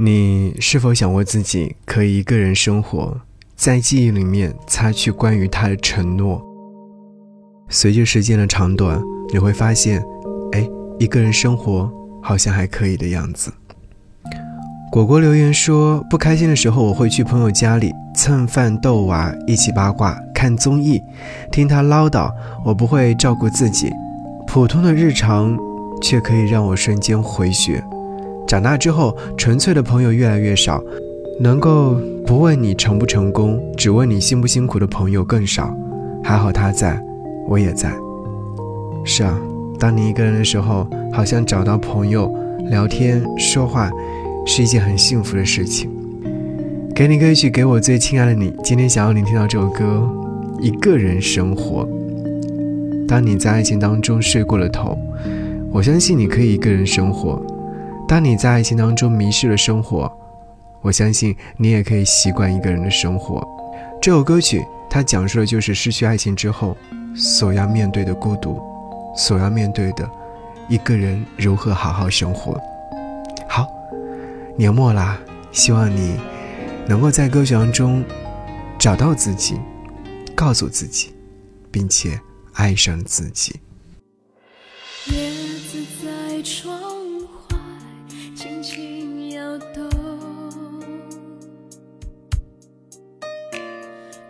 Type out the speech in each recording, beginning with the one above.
你是否想过自己可以一个人生活，在记忆里面擦去关于他的承诺？随着时间的长短，你会发现，哎，一个人生活好像还可以的样子。果果留言说，不开心的时候我会去朋友家里蹭饭逗娃，一起八卦看综艺，听他唠叨。我不会照顾自己，普通的日常却可以让我瞬间回血。长大之后，纯粹的朋友越来越少，能够不问你成不成功，只问你辛不辛苦的朋友更少。还好他在，我也在。是啊，当你一个人的时候，好像找到朋友聊天说话，是一件很幸福的事情。给你歌曲，给我最亲爱的你。今天想要你听到这首歌，《一个人生活》。当你在爱情当中睡过了头，我相信你可以一个人生活。当你在爱情当中迷失了生活，我相信你也可以习惯一个人的生活。这首歌曲它讲述的就是失去爱情之后所要面对的孤独，所要面对的一个人如何好好生活。好，年末啦，希望你能够在歌曲当中找到自己，告诉自己，并且爱上自己。叶子在窗。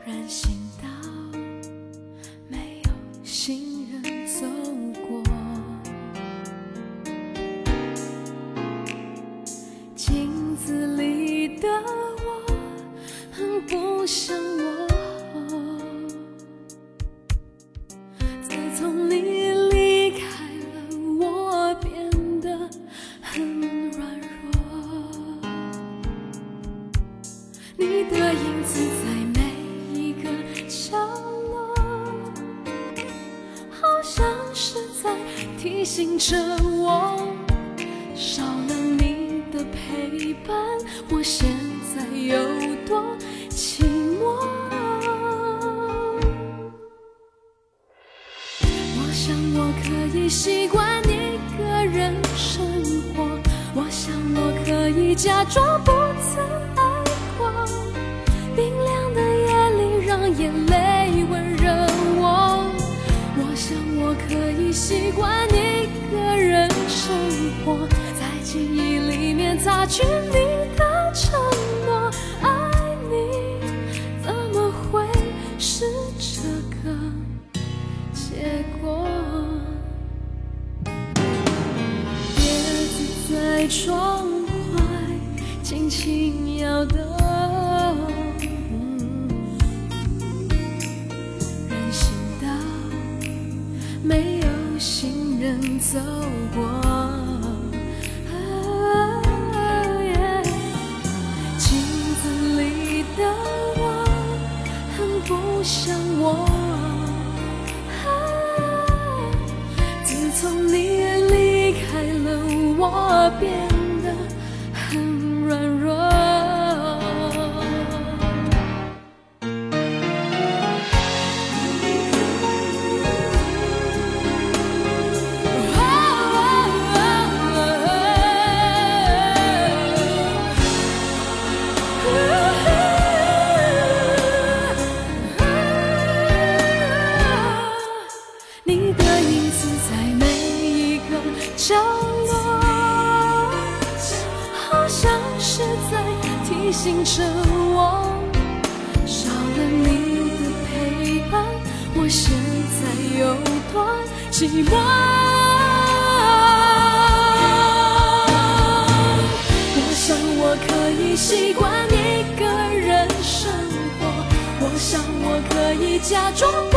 然心道，没有行人走过。镜子里的我很不像我。自从你离开了，我变得很软弱。你的影子。醒着我，少了你的陪伴，我现在有多寂寞。我想我可以。习惯一个人生活，我想我可以假装不曾去你的承诺。爱你怎么会是这个结果？叶子在窗外轻轻摇动，人行道没有行人走过，我变得很软弱。你的影子在每一个角落。提醒着我，少了你的陪伴，我现在有多寂寞。我想我可以习惯一个人生活，我想我可以假装不